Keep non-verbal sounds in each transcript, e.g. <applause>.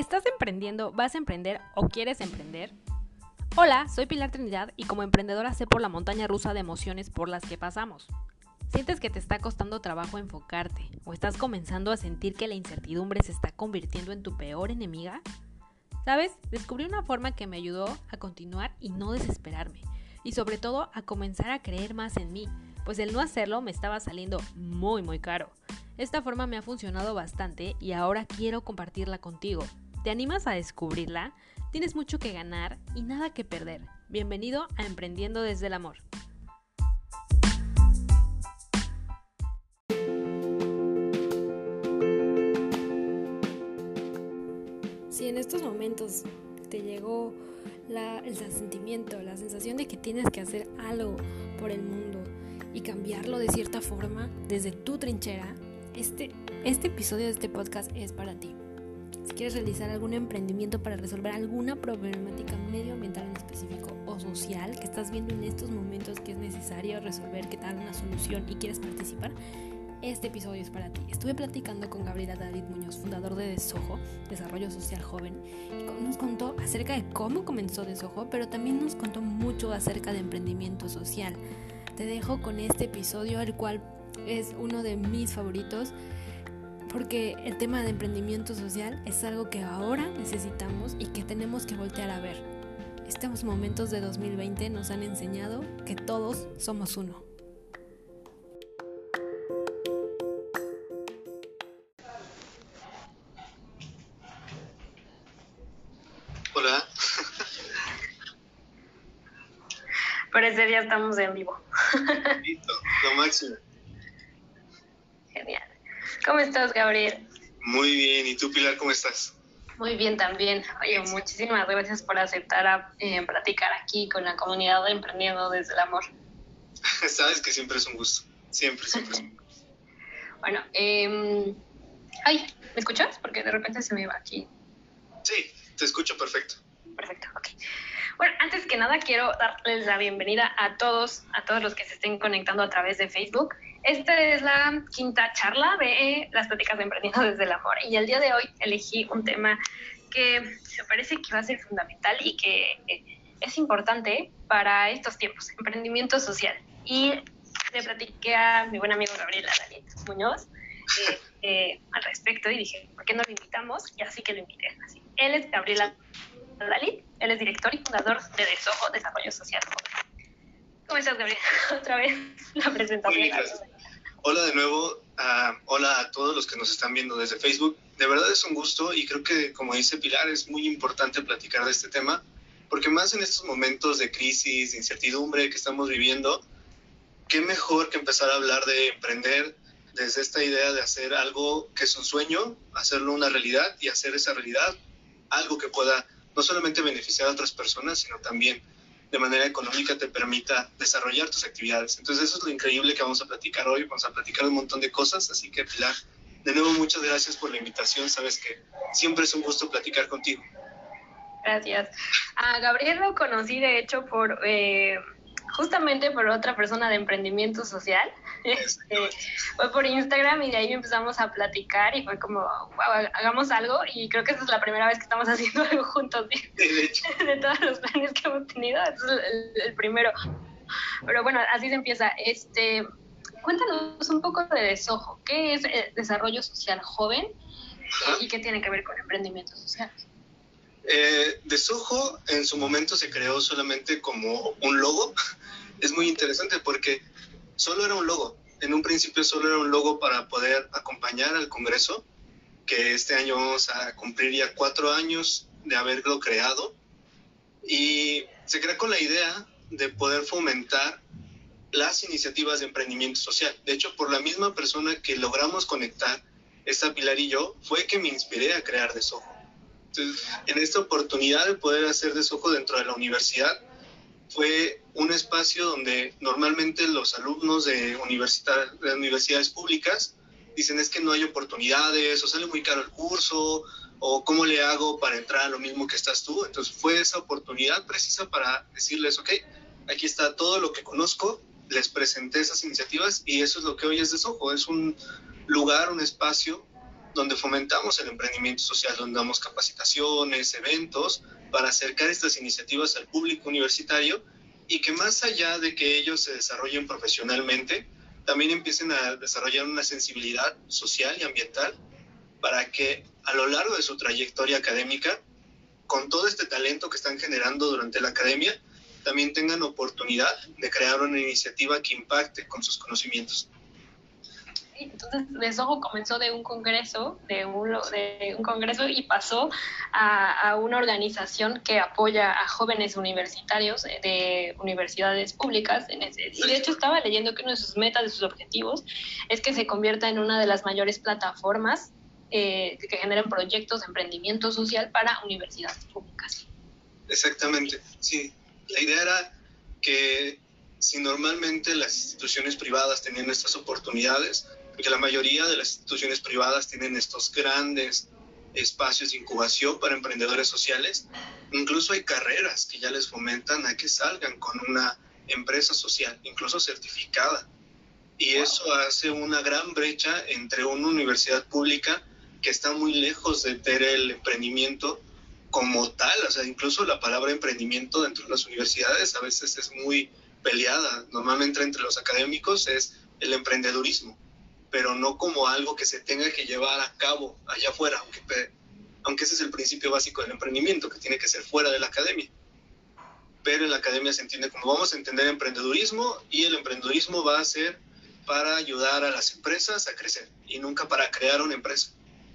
¿Estás emprendiendo, vas a emprender o quieres emprender? Hola, soy Pilar Trinidad y como emprendedora sé por la montaña rusa de emociones por las que pasamos. ¿Sientes que te está costando trabajo enfocarte o estás comenzando a sentir que la incertidumbre se está convirtiendo en tu peor enemiga? ¿Sabes? Descubrí una forma que me ayudó a continuar y no desesperarme y sobre todo a comenzar a creer más en mí, pues el no hacerlo me estaba saliendo muy muy caro. Esta forma me ha funcionado bastante y ahora quiero compartirla contigo. ¿Te animas a descubrirla? Tienes mucho que ganar y nada que perder. Bienvenido a Emprendiendo desde el Amor. Si en estos momentos te llegó el sentimiento, la sensación de que tienes que hacer algo por el mundo y cambiarlo de cierta forma desde tu trinchera, este, este episodio de este podcast es para ti. Si quieres realizar algún emprendimiento para resolver alguna problemática medioambiental en específico o social que estás viendo en estos momentos que es necesario resolver, que te dan una solución y quieres participar, este episodio es para ti. Estuve platicando con Gabriela David Muñoz, fundador de Desojo, Desarrollo Social Joven, y nos contó acerca de cómo comenzó Desojo, pero también nos contó mucho acerca de emprendimiento social. Te dejo con este episodio, el cual es uno de mis favoritos porque el tema de emprendimiento social es algo que ahora necesitamos y que tenemos que voltear a ver. Estos momentos de 2020 nos han enseñado que todos somos uno. Hola. Parece ya estamos en vivo. Listo, lo máximo. ¿Cómo estás, Gabriel? Muy bien. ¿Y tú, Pilar, cómo estás? Muy bien también. Oye, muchísimas gracias por aceptar a, eh, platicar aquí con la comunidad de Emprendiendo desde el Amor. <laughs> Sabes que siempre es un gusto. Siempre, siempre es un gusto. <laughs> bueno, eh, ay, ¿me escuchas? Porque de repente se me va aquí. Sí, te escucho perfecto. Perfecto, ok. Bueno, antes que nada quiero darles la bienvenida a todos, a todos los que se estén conectando a través de Facebook. Esta es la quinta charla de las pláticas de emprendiendo desde el amor y el día de hoy elegí un tema que me parece que va a ser fundamental y que es importante para estos tiempos, emprendimiento social. Y le platiqué a mi buen amigo Gabriel David Muñoz eh, eh, al respecto y dije, ¿por qué no lo invitamos? Y así que lo invité. Así. Él es Gabriel Dalit, él es director y fundador de Desojo Desarrollo Social. ¿Cómo estás, Gabriel? <laughs> Otra vez la presentación. Hola de nuevo, hola a todos los que nos están viendo desde Facebook. De verdad es un gusto y creo que, como dice Pilar, es muy importante platicar de este tema, porque más en estos momentos de crisis, de incertidumbre que estamos viviendo, qué mejor que empezar a hablar de emprender desde esta idea de hacer algo que es un sueño, hacerlo una realidad y hacer esa realidad algo que pueda no solamente beneficiar a otras personas, sino también de manera económica te permita desarrollar tus actividades. Entonces eso es lo increíble que vamos a platicar hoy, vamos a platicar un montón de cosas, así que Pilar, de nuevo muchas gracias por la invitación, sabes que siempre es un gusto platicar contigo. Gracias. A Gabriel lo conocí de hecho por... Eh, justamente por otra persona de emprendimiento social. Este, fue por Instagram y de ahí empezamos a platicar y fue como, wow, hagamos algo y creo que esta es la primera vez que estamos <laughs> haciendo algo juntos. <laughs> De, todos los planes que hemos tenido, este es el, primero. Pero bueno, así se empieza. Este, cuéntanos un poco de Desojo. ¿Qué es el desarrollo social joven y qué tiene que ver con emprendimiento social? Eh, Desojo en su momento se creó solamente como un logo es muy interesante porque solo era un logo. En un principio solo era un logo para poder acompañar al Congreso, que este año vamos a cumplir ya cuatro años de haberlo creado. Y se crea con la idea de poder fomentar las iniciativas de emprendimiento social. De hecho, por la misma persona que logramos conectar, esta Pilar y yo, fue que me inspiré a crear Desojo. Entonces, en esta oportunidad de poder hacer Desojo dentro de la universidad, fue un espacio donde normalmente los alumnos de, de universidades públicas dicen es que no hay oportunidades o sale muy caro el curso o cómo le hago para entrar a lo mismo que estás tú. Entonces fue esa oportunidad precisa para decirles, ok, aquí está todo lo que conozco, les presenté esas iniciativas y eso es lo que hoy es Desojo, es un lugar, un espacio donde fomentamos el emprendimiento social, donde damos capacitaciones, eventos, para acercar estas iniciativas al público universitario y que más allá de que ellos se desarrollen profesionalmente, también empiecen a desarrollar una sensibilidad social y ambiental para que a lo largo de su trayectoria académica, con todo este talento que están generando durante la academia, también tengan oportunidad de crear una iniciativa que impacte con sus conocimientos. Entonces, Desojo comenzó de un congreso, de un, de un congreso y pasó a, una organización que apoya a jóvenes universitarios de universidades públicas. Y de hecho estaba leyendo que una de sus metas, de sus objetivos, es que se convierta en una de las mayores plataformas eh, que generen proyectos de emprendimiento social para universidades públicas. Exactamente, sí. La idea era que si normalmente las instituciones privadas tenían estas oportunidades, porque la mayoría de las instituciones privadas tienen estos grandes espacios de incubación para emprendedores sociales. Incluso hay carreras que ya les fomentan a que salgan con una empresa social, incluso certificada. Y eso hace una gran brecha entre una universidad pública que está muy lejos de tener el emprendimiento como tal. O sea, incluso la palabra emprendimiento dentro de las universidades a veces es muy peleada. Normalmente entre los académicos es el emprendedurismo pero no como algo que se tenga que llevar a cabo allá afuera, aunque, aunque ese es el principio básico del emprendimiento, que tiene que ser fuera de la academia. Pero en la academia se entiende como vamos a entender emprendedurismo y el emprendedurismo va a ser para ayudar a las empresas a crecer y nunca para crear una empresa.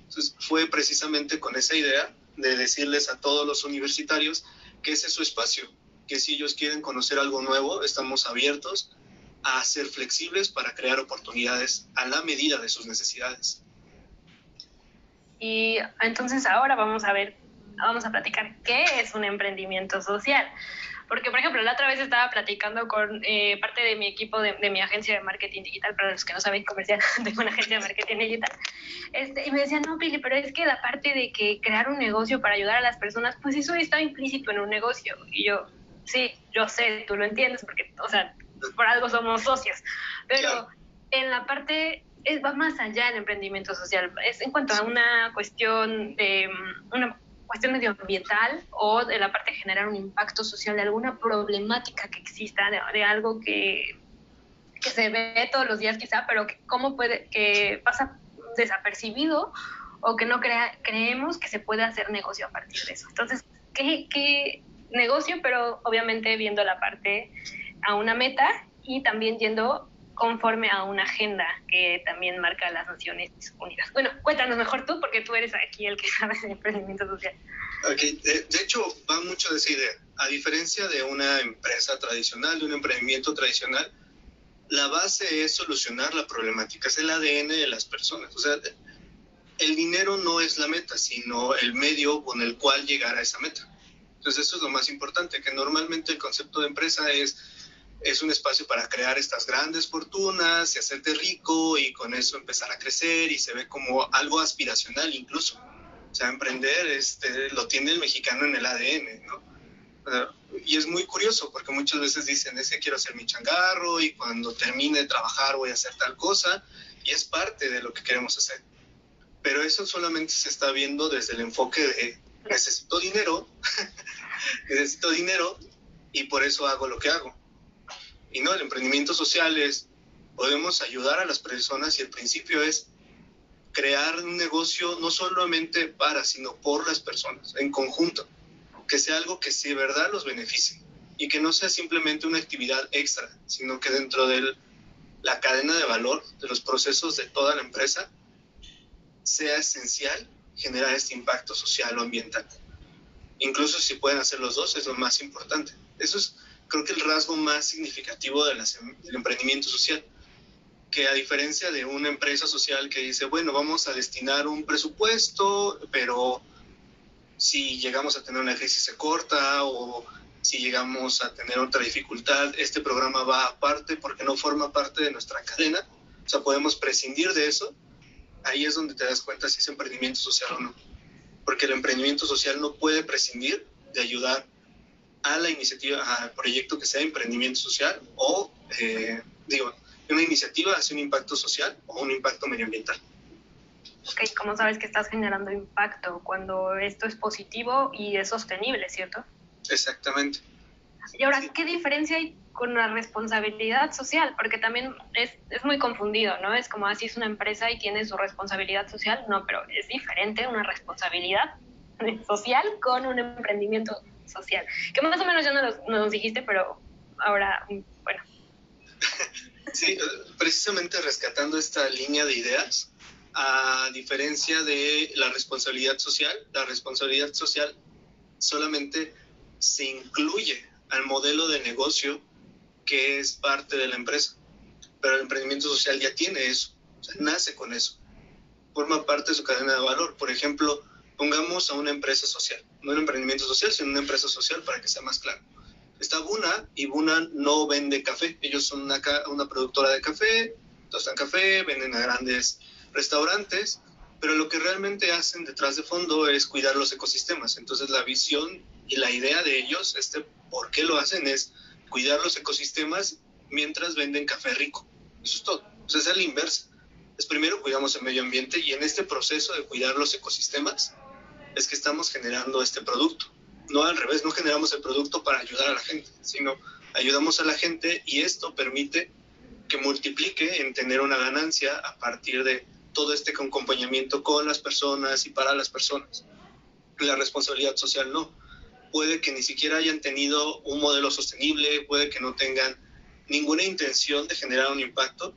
Entonces fue precisamente con esa idea de decirles a todos los universitarios que ese es su espacio, que si ellos quieren conocer algo nuevo, estamos abiertos a ser flexibles para crear oportunidades a la medida de sus necesidades. Y entonces ahora vamos a ver, vamos a platicar qué es un emprendimiento social. Porque, por ejemplo, la otra vez estaba platicando con eh, parte de mi equipo de, mi agencia de marketing digital, para los que no saben comercial, <laughs> tengo una agencia de marketing digital. Este, y me decían, no, Pili, pero es que la parte de que crear un negocio para ayudar a las personas, pues eso está implícito en un negocio. Y yo, sí, yo sé, tú lo entiendes, porque, o sea, por algo somos socios. Pero en la parte, es, va más allá del emprendimiento social, es en cuanto a una cuestión de una cuestión medioambiental o de la parte de generar un impacto social de alguna problemática que exista, de, algo que, que, se ve todos los días quizá, pero que cómo puede, que pasa desapercibido o que no crea, creemos que se puede hacer negocio a partir de eso. Entonces, ¿qué, qué negocio? Pero obviamente viendo la parte a una meta y también yendo conforme a una agenda que también marca las Naciones Unidas. Bueno, cuéntanos mejor tú, porque tú eres aquí el que <laughs> sabe de emprendimiento social. Okay. De, hecho, va mucho de esa idea. A diferencia de una empresa tradicional, de un emprendimiento tradicional, la base es solucionar la problemática, es el ADN de las personas. O sea, el dinero no es la meta, sino el medio con el cual llegar a esa meta. Entonces, eso es lo más importante, que normalmente el concepto de empresa es es un espacio para crear estas grandes fortunas y hacerte rico y con eso empezar a crecer y se ve como algo aspiracional incluso. O sea, emprender este, lo tiene el mexicano en el ADN, ¿no? Y es muy curioso porque muchas veces dicen, es que quiero hacer mi changarro y cuando termine de trabajar voy a hacer tal cosa y es parte de lo que queremos hacer. Pero eso solamente se está viendo desde el enfoque de necesito dinero, <laughs> necesito dinero y por eso hago lo que hago y no, el emprendimiento social es, podemos ayudar a las personas y el principio es crear un negocio no solamente para, sino por las personas, en conjunto, que sea algo que sí verdad los beneficie y que no sea simplemente una actividad extra, sino que dentro de la cadena de valor, de los procesos de toda la empresa, sea esencial generar este impacto social o ambiental. Incluso si pueden hacer los dos, es lo más importante. Eso es creo que el rasgo más significativo del emprendimiento social, que a diferencia de una empresa social que dice, bueno, vamos a destinar un presupuesto, pero si llegamos a tener una crisis se corta o si llegamos a tener otra dificultad, este programa va aparte porque no forma parte de nuestra cadena, o sea, podemos prescindir de eso, ahí es donde te das cuenta si es emprendimiento social o no, porque el emprendimiento social no puede prescindir de ayudar a la iniciativa, al proyecto que sea emprendimiento social o, eh, digo, una iniciativa hace un impacto social o un impacto medioambiental. ok, ¿cómo sabes que estás generando impacto cuando esto es positivo y es sostenible, cierto? Exactamente. Y ahora, ¿qué diferencia hay con la responsabilidad social? Porque también es, es muy confundido, ¿no? Es como así es una empresa y tiene su responsabilidad social. No, pero es diferente una responsabilidad <laughs> social con un emprendimiento social. Que más o menos ya nos, dijiste, pero ahora, bueno. <laughs> Sí, precisamente rescatando esta línea de ideas, a diferencia de la responsabilidad social, la responsabilidad social solamente se incluye al modelo de negocio que es parte de la empresa. Pero el emprendimiento social ya tiene eso, o sea, nace con eso, forma parte de su cadena de valor. Por ejemplo, pongamos a una empresa social, no un emprendimiento social, sino una empresa social para que sea más claro. Está Buna y Buna no vende café, ellos son una, una productora de café, tostan café, venden a grandes restaurantes, pero lo que realmente hacen detrás de fondo es cuidar los ecosistemas. Entonces la visión y la idea de ellos, este, ¿por qué lo hacen? Es cuidar los ecosistemas mientras venden café rico. Eso es todo. O sea, es la inversa. Es primero cuidamos el medio ambiente y en este proceso de cuidar los ecosistemas es que estamos generando este producto. No al revés, no generamos el producto para ayudar a la gente, sino ayudamos a la gente y esto permite que multiplique en tener una ganancia a partir de todo este acompañamiento con las personas y para las personas. La responsabilidad social no puede que ni siquiera hayan tenido un modelo sostenible, puede que no tengan ninguna intención de generar un impacto,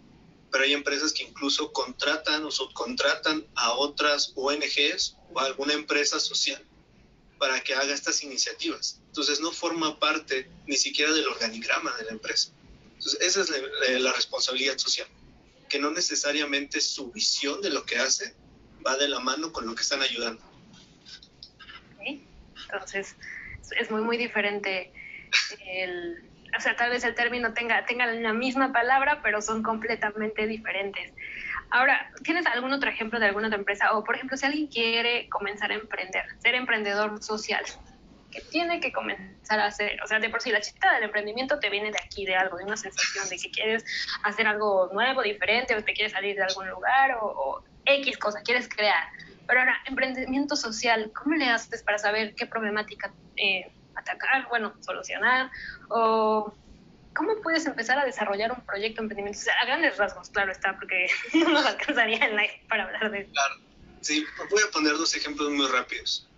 pero hay empresas que incluso contratan o subcontratan a otras ONGs o alguna empresa social para que haga estas iniciativas. Entonces no forma parte ni siquiera del organigrama de la empresa. Entonces esa es la, la responsabilidad social, que no necesariamente su visión de lo que hace va de la mano con lo que están ayudando. Entonces, es muy, muy diferente. El, o sea, tal vez el término tenga, tenga la misma palabra, pero son completamente diferentes. Ahora, ¿tienes algún otro ejemplo de alguna otra empresa? O, por ejemplo, si alguien quiere comenzar a emprender, ser emprendedor social, ¿qué tiene que comenzar a hacer? O sea, de por sí la chica del emprendimiento te viene de aquí, de algo, de una sensación de que quieres hacer algo nuevo, diferente, o te quieres salir de algún lugar, o, o X cosa, quieres crear. Pero ahora, emprendimiento social, ¿cómo le haces para saber qué problemática eh, atacar, bueno, solucionar? ¿O cómo puedes empezar a desarrollar un proyecto de emprendimiento? social? a grandes rasgos, claro está, porque <laughs> no nos alcanzaría el live para hablar de eso. Claro, sí, voy a poner dos ejemplos muy rápidos.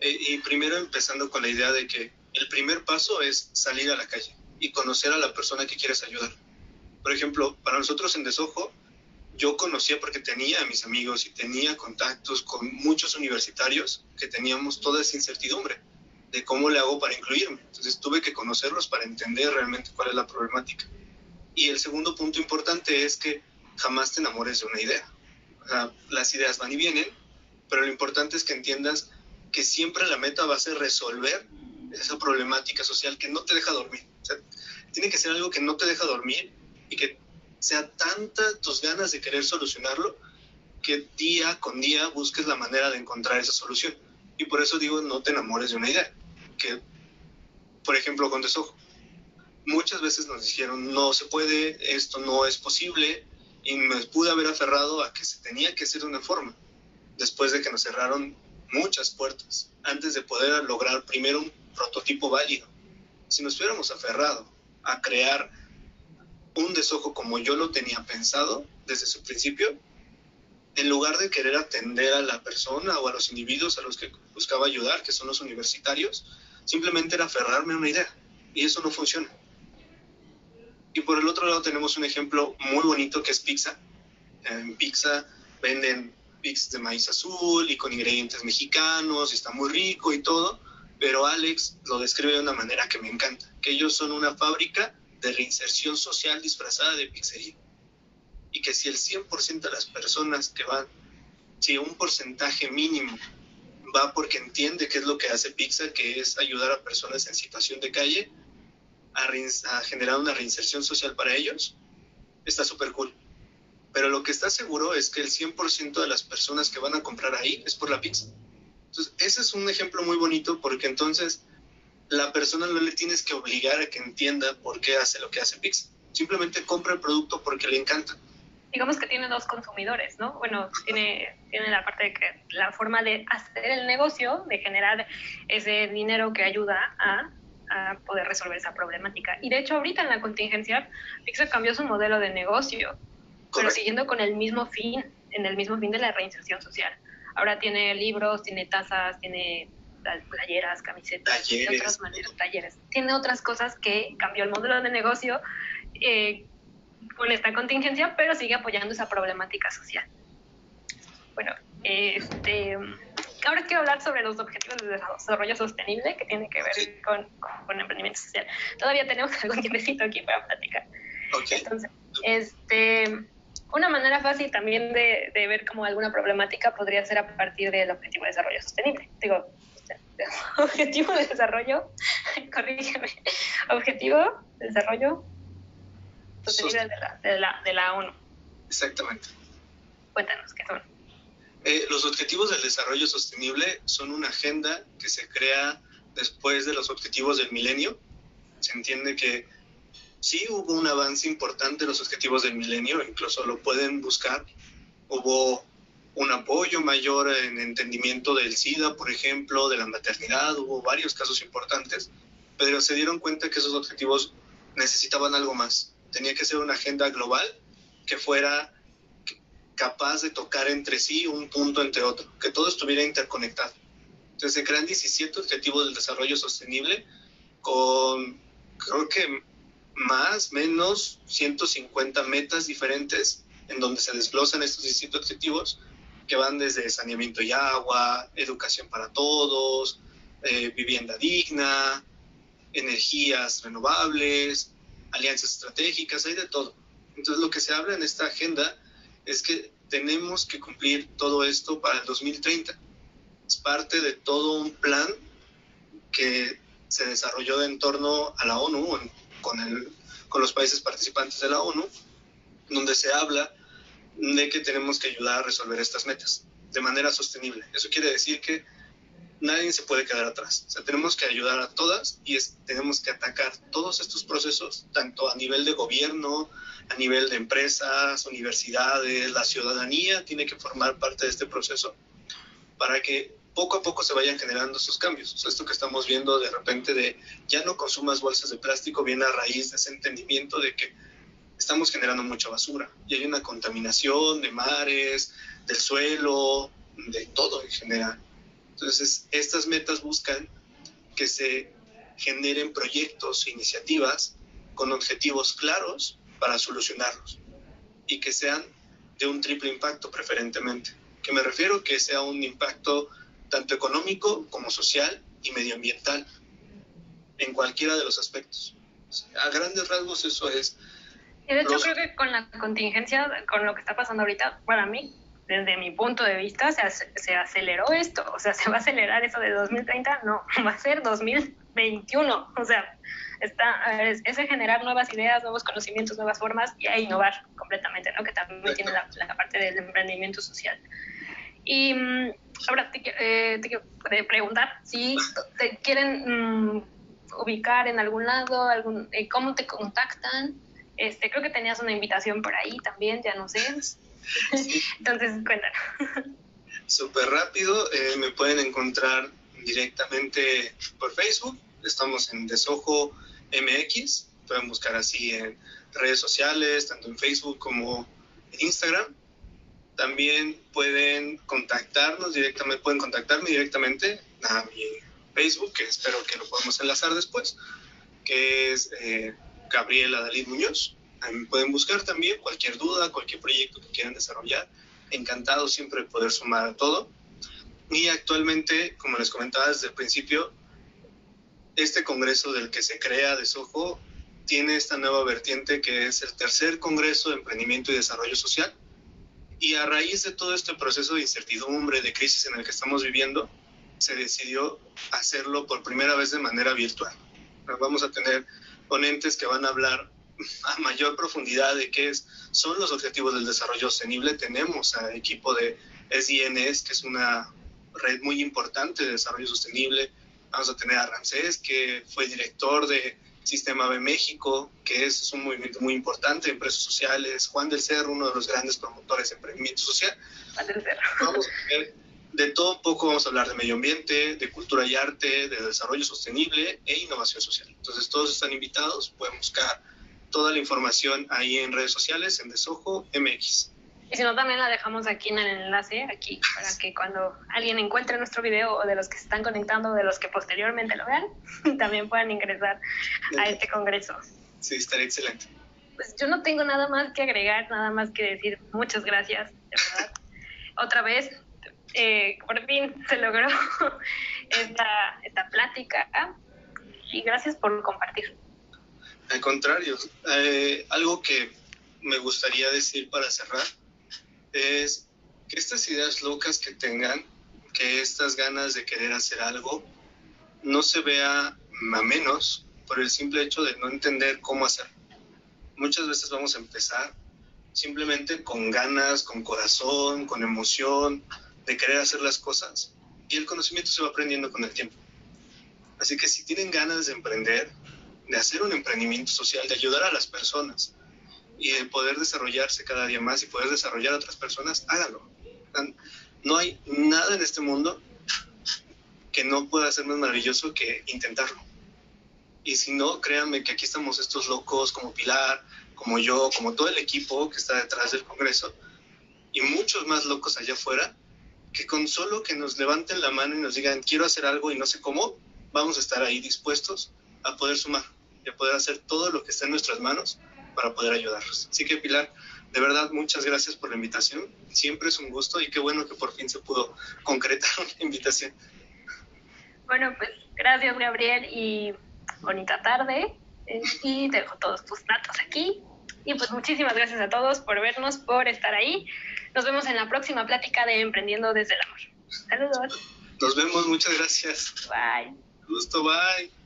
Eh, y primero empezando con la idea de que el primer paso es salir a la calle y conocer a la persona que quieres ayudar. Por ejemplo, para nosotros en Desojo, yo conocía porque tenía a mis amigos y tenía contactos con muchos universitarios que teníamos toda esa incertidumbre de cómo le hago para incluirme. Entonces tuve que conocerlos para entender realmente cuál es la problemática. Y el segundo punto importante es que jamás te enamores de una idea. O sea, las ideas van y vienen, pero lo importante es que entiendas que siempre la meta va a ser resolver esa problemática social que no te deja dormir. O sea, tiene que ser algo que no te deja dormir y que sea tanta tus ganas de querer solucionarlo que día con día busques la manera de encontrar esa solución. Y por eso digo, no te enamores de una idea. Que, por ejemplo, con desojo. Muchas veces nos dijeron, no se puede, esto no es posible, y me pude haber aferrado a que se tenía que hacer de una forma, después de que nos cerraron muchas puertas, antes de poder lograr primero un prototipo válido. Si nos hubiéramos aferrado a crear un desojo como yo lo tenía pensado desde su principio, en lugar de querer atender a la persona o a los individuos a los que buscaba ayudar, que son los universitarios, simplemente era aferrarme a una idea. Y eso no funciona. Y por el otro lado tenemos un ejemplo muy bonito que es pizza. En pizza venden pizzas de maíz azul y con ingredientes mexicanos, y está muy rico y todo, pero Alex lo describe de una manera que me encanta, que ellos son una fábrica de reinserción social disfrazada de pizzería. Y que si el 100% de las personas que van, si un porcentaje mínimo va porque entiende qué es lo que hace Pizza, que es ayudar a personas en situación de calle a, a generar una reinserción social para ellos, está súper cool. Pero lo que está seguro es que el 100% de las personas que van a comprar ahí es por la pizza. Entonces, ese es un ejemplo muy bonito porque entonces la persona no le tienes que obligar a que entienda por qué hace lo que hace Pix. Simplemente compra el producto porque le encanta. Digamos que tiene dos consumidores, ¿no? Bueno, tiene, tiene la parte de que la forma de hacer el negocio, de generar ese dinero que ayuda a, a poder resolver esa problemática. Y de hecho, ahorita en la contingencia, Pixar cambió su modelo de negocio, pero siguiendo con el mismo fin, en el mismo fin de la reinserción social. Ahora tiene libros, tiene tazas, tiene playeras, camisetas, talleres. otras maneras, talleres. Tiene otras cosas que cambió el modelo de negocio eh, con esta contingencia, pero sigue apoyando esa problemática social. Bueno, este, ahora quiero hablar sobre los objetivos de desarrollo sostenible que tiene que ver con, con, emprendimiento social. Todavía tenemos <laughs> algún tiempecito aquí para platicar. Entonces, este, una manera fácil también de, de, ver como alguna problemática podría ser a partir del objetivo de desarrollo sostenible. Digo, <laughs> objetivo de desarrollo, <laughs> corrígeme, objetivo de desarrollo sostenible de la, de, la, de la ONU. Exactamente. Cuéntanos, ¿qué son? Eh, los objetivos del desarrollo sostenible son una agenda que se crea después de los objetivos del milenio. Se entiende que sí hubo un avance importante en los objetivos del milenio, incluso lo pueden buscar. Hubo un apoyo mayor en entendimiento del SIDA, por ejemplo, de la maternidad, hubo varios casos importantes, pero se dieron cuenta que esos objetivos necesitaban algo más. Tenía que ser una agenda global que fuera capaz de tocar entre sí un punto entre otro, que todo estuviera interconectado. Entonces se crean 17 objetivos del desarrollo sostenible con, creo que más, menos 150 metas diferentes en donde se desglosan estos 17 objetivos que van desde saneamiento y agua, educación para todos, eh, vivienda digna, energías renovables, alianzas estratégicas, hay de todo. Entonces lo que se habla en esta agenda es que tenemos que cumplir todo esto para el 2030. Es parte de todo un plan que se desarrolló en torno a la ONU, con, el, con los países participantes de la ONU, donde se habla de que tenemos que ayudar a resolver estas metas de manera sostenible. Eso quiere decir que nadie se puede quedar atrás. O sea, tenemos que ayudar a todas y tenemos que atacar todos estos procesos, tanto a nivel de gobierno, a nivel de empresas, universidades, la ciudadanía tiene que formar parte de este proceso para que poco a poco se vayan generando esos cambios. Esto que estamos viendo de repente de ya no consumas bolsas de plástico viene a raíz de ese entendimiento de que estamos generando mucha basura y hay una contaminación de mares, del suelo, de todo en general. Entonces, estas metas buscan que se generen proyectos e iniciativas con objetivos claros para solucionarlos y que sean de un triple impacto preferentemente. Que me refiero que sea un impacto tanto económico como social y medioambiental en cualquiera de los aspectos. A grandes rasgos eso es y de hecho creo que con la contingencia, con lo que está pasando ahorita, para mí, desde mi punto de vista, se, se aceleró esto. O sea, <laughs> se va a acelerar eso de 2030, no, <laughs> va a ser 2021. O sea, está, es, generar nuevas ideas, nuevos conocimientos, nuevas formas y a innovar completamente, ¿no? Que también tiene la, parte del emprendimiento social. Y mm, ahora te, eh, te quiero preguntar si te quieren mm, ubicar en algún lado, algún, eh, cómo te contactan. Este, creo que tenías una invitación por ahí también, ya no sé. <laughs> Entonces, cuéntanos. Súper rápido, eh, me pueden encontrar directamente por Facebook. Estamos en Desojo MX. Pueden buscar así en redes sociales, tanto en Facebook como en Instagram. También pueden contactarnos directamente, pueden contactarme directamente a mi Facebook, que espero que lo podamos enlazar después, que es eh, Gabriela Dalí Muñoz. Pueden buscar también cualquier duda, cualquier proyecto que quieran desarrollar. Encantado siempre de poder sumar a todo. Y actualmente, como les comentaba desde el principio, este congreso del que se crea de Soho tiene esta nueva vertiente que es el tercer congreso de emprendimiento y desarrollo social. Y a raíz de todo este proceso de incertidumbre, de crisis en el que estamos viviendo, se decidió hacerlo por primera vez de manera virtual. Vamos a tener ponentes que van a hablar a mayor profundidad de qué es, son los objetivos del desarrollo sostenible. Tenemos al equipo de SDNS, que es una red muy importante de desarrollo sostenible. Vamos a tener a Ramsés, que fue director de Sistema B México, que es, un movimiento muy importante, empresas sociales, Juan del Cerro, uno de los grandes promotores de emprendimiento social. Juan del Cerro. Vamos a ver de todo un poco, vamos a hablar de medio ambiente, de cultura y arte, de desarrollo sostenible e innovación social. Entonces todos están invitados, pueden buscar toda la información ahí en redes sociales, en Desojo MX. Y si no, también la dejamos aquí en el enlace, aquí, para que cuando alguien encuentre nuestro video o de los que se están conectando, de los que posteriormente lo vean, <laughs> también puedan ingresar a este congreso. Sí, estaría excelente. Pues yo no tengo nada más que agregar, nada más que decir muchas gracias, de verdad. <laughs> Otra vez, eh, por fin se logró <laughs> esta, esta plática y gracias por compartir. Al contrario, eh, algo que me gustaría decir para cerrar es que estas ideas locas que tengan, que estas ganas de querer hacer algo, no se vea a menos por el simple hecho de no entender cómo hacerlo. Muchas veces vamos a empezar simplemente con ganas, con corazón, con emoción, de querer hacer las cosas y el conocimiento se va aprendiendo con el tiempo. Así que si tienen ganas de emprender, de hacer un emprendimiento social, de ayudar a las personas, y de poder desarrollarse cada día más y poder desarrollar a otras personas, háganlo. No hay nada en este mundo que no pueda ser más maravilloso que intentarlo. Y si no, créanme que aquí estamos estos locos como Pilar, como yo, como todo el equipo que está detrás del Congreso, y muchos más locos allá afuera, que con solo que nos levanten la mano y nos digan, quiero hacer algo y no sé cómo, vamos a estar ahí dispuestos a poder sumar a poder hacer todo lo que está en nuestras manos para poder ayudarlos. Así que Pilar, de verdad, muchas gracias por la invitación. Siempre es un gusto y qué bueno que por fin se pudo <laughs> concretar una invitación. Bueno, pues gracias Gabriel y bonita tarde. Eh, y dejo todos tus datos aquí. Y pues muchísimas gracias a todos por vernos, por estar ahí. Nos vemos en la próxima plática de Emprendiendo desde el Amor. Saludos. Nos vemos, muchas gracias. Bye. Gusto, bye.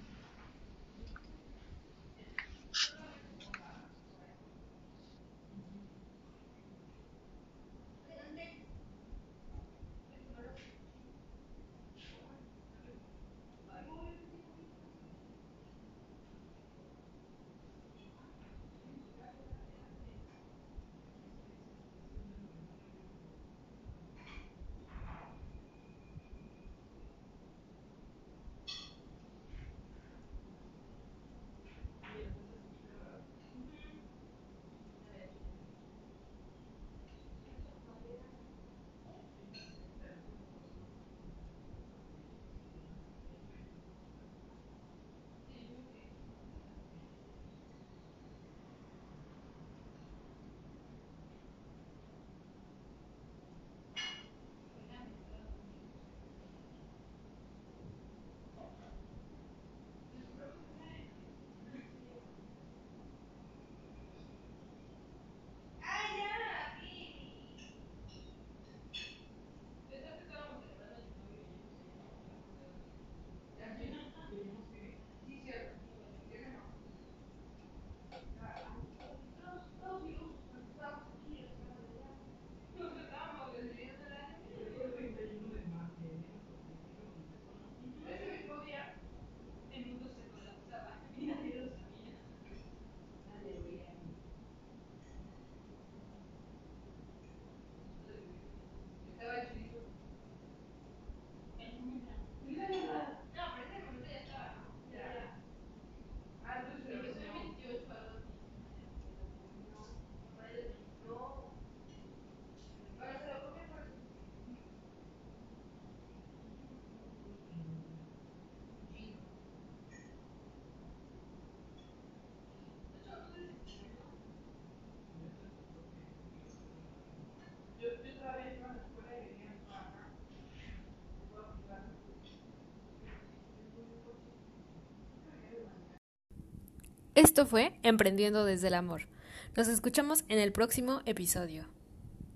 Esto fue Emprendiendo desde el Amor. Nos escuchamos en el próximo episodio.